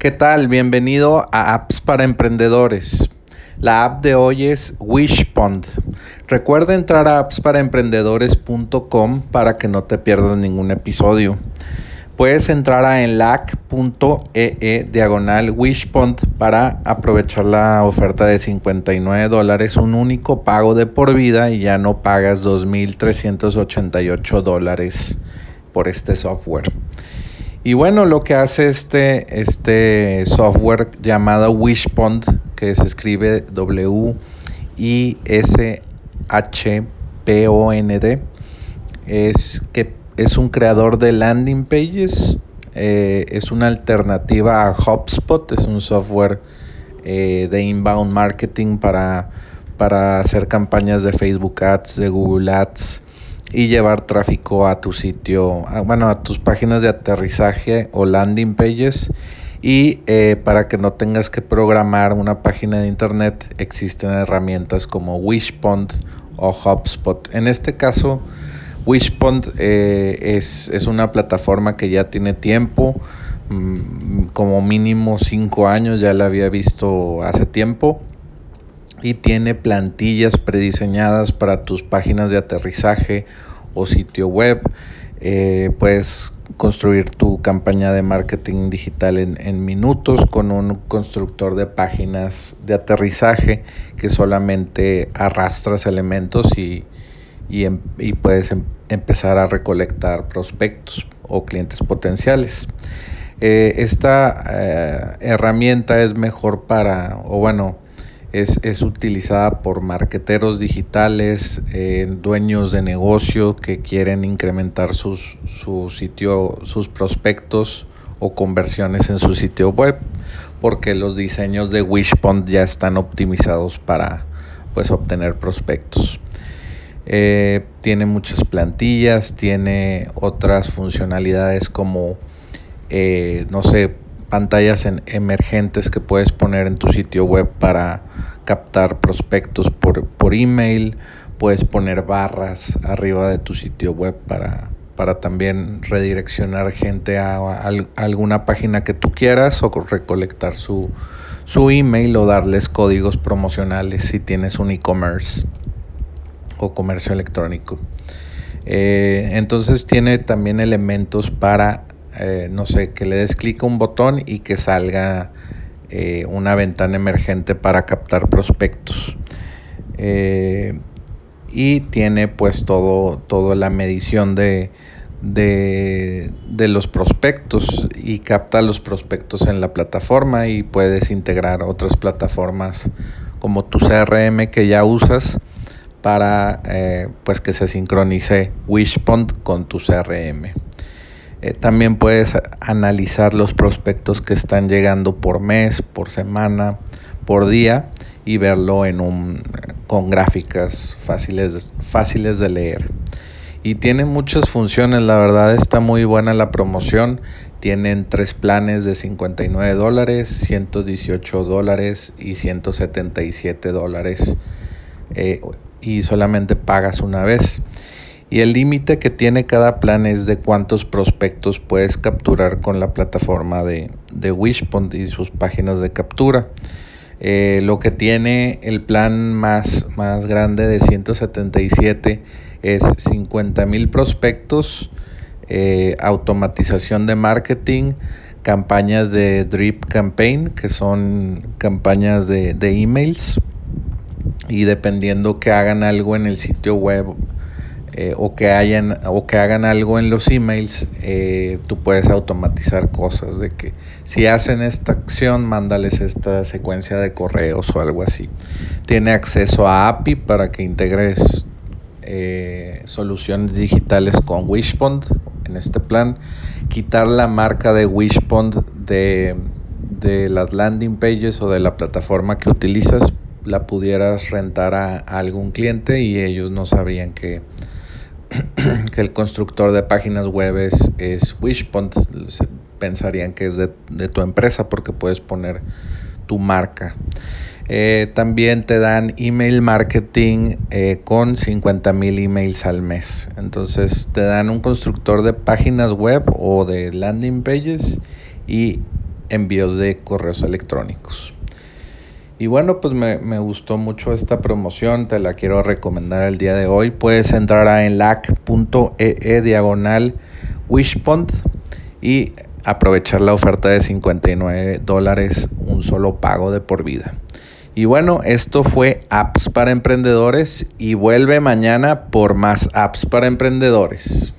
¿Qué tal? Bienvenido a Apps para Emprendedores. La app de hoy es Wishpond. Recuerda entrar a appsparaemprendedores.com para que no te pierdas ningún episodio. Puedes entrar a enlac.ee diagonal Wishpond para aprovechar la oferta de 59 dólares, un único pago de por vida y ya no pagas 2.388 dólares por este software. Y bueno, lo que hace este, este software llamado Wishpond, que se escribe W-I-S-H-P-O-N-D, es que es un creador de landing pages, eh, es una alternativa a HubSpot, es un software eh, de inbound marketing para, para hacer campañas de Facebook Ads, de Google Ads y llevar tráfico a tu sitio, bueno, a tus páginas de aterrizaje o landing pages. Y eh, para que no tengas que programar una página de internet, existen herramientas como Wishpond o HubSpot. En este caso, Wishpond eh, es, es, una plataforma que ya tiene tiempo, mm, como mínimo 5 años, ya la había visto hace tiempo y tiene plantillas prediseñadas para tus páginas de aterrizaje o sitio web. Eh, puedes construir tu campaña de marketing digital en, minutos con un constructor de páginas de aterrizaje que solamente arrastras elementos y, em, puedes em, empezar a recolectar prospectos o clientes potenciales. Eh, esta eh, herramienta es mejor para, o bueno, es, utilizada por marqueteros digitales, eh, dueños de negocio que quieren incrementar sus, su sitio, sus prospectos o conversiones en su sitio web, porque los diseños de Wishpond ya están optimizados para pues, obtener prospectos. Eh, tiene muchas plantillas, tiene otras funcionalidades como, eh, no sé, pantallas en emergentes que puedes poner en tu sitio web para captar prospectos por, por email, puedes poner barras arriba de tu sitio web para, para también redireccionar gente a, alguna página que tú quieras o recolectar su, su email o darles códigos promocionales si tienes un e-commerce o comercio electrónico. Eh, entonces tiene también elementos para eh, no sé, que le des clic a un botón y que salga eh, una ventana emergente para captar prospectos. Eh, y tiene pues todo, toda la medición de, de, los prospectos y capta los prospectos en la plataforma y puedes integrar otras plataformas como tu CRM que ya usas para pues que se sincronice Wishpond con tu CRM. Eh, también puedes analizar los prospectos que están llegando por mes, por semana, por día y verlo en un, con gráficas fáciles, fáciles de leer. Y tiene muchas funciones, la verdad está muy buena la promoción. Tienen tres planes de 59 dólares, 118 dólares y 177 dólares. Eh, y solamente pagas una vez y el límite que tiene cada plan es de cuántos prospectos puedes capturar con la plataforma de, de Wishpond y sus páginas de captura. Eh, lo que tiene el plan más, más grande de 177 es 50 mil prospectos, eh, automatización de marketing, campañas de Drip Campaign, que son campañas de, de emails, y dependiendo que hagan algo en el sitio web eh, o, que hayan, o que hagan algo en los emails, eh, tú puedes automatizar cosas de que si hacen esta acción, mándales esta secuencia de correos o algo así. Tiene acceso a API para que integres eh, soluciones digitales con Wishpond en este plan. Quitar la marca de Wishpond de, de las landing pages o de la plataforma que utilizas la pudieras rentar a, a algún cliente y ellos no sabrían que que el constructor de páginas web es, es Wishpond, pensarían que es de, tu empresa porque puedes poner tu marca. Eh, también te dan email marketing eh, con 50 mil emails al mes. Entonces te dan un constructor de páginas web o de landing pages y envíos de correos electrónicos. Y bueno, pues me, gustó mucho esta promoción, te la quiero recomendar el día de hoy. Puedes entrar a enlac.ee e diagonal wishpond y aprovechar la oferta de 59 dólares, un solo pago de por vida. Y bueno, esto fue Apps para Emprendedores y vuelve mañana por más apps para emprendedores.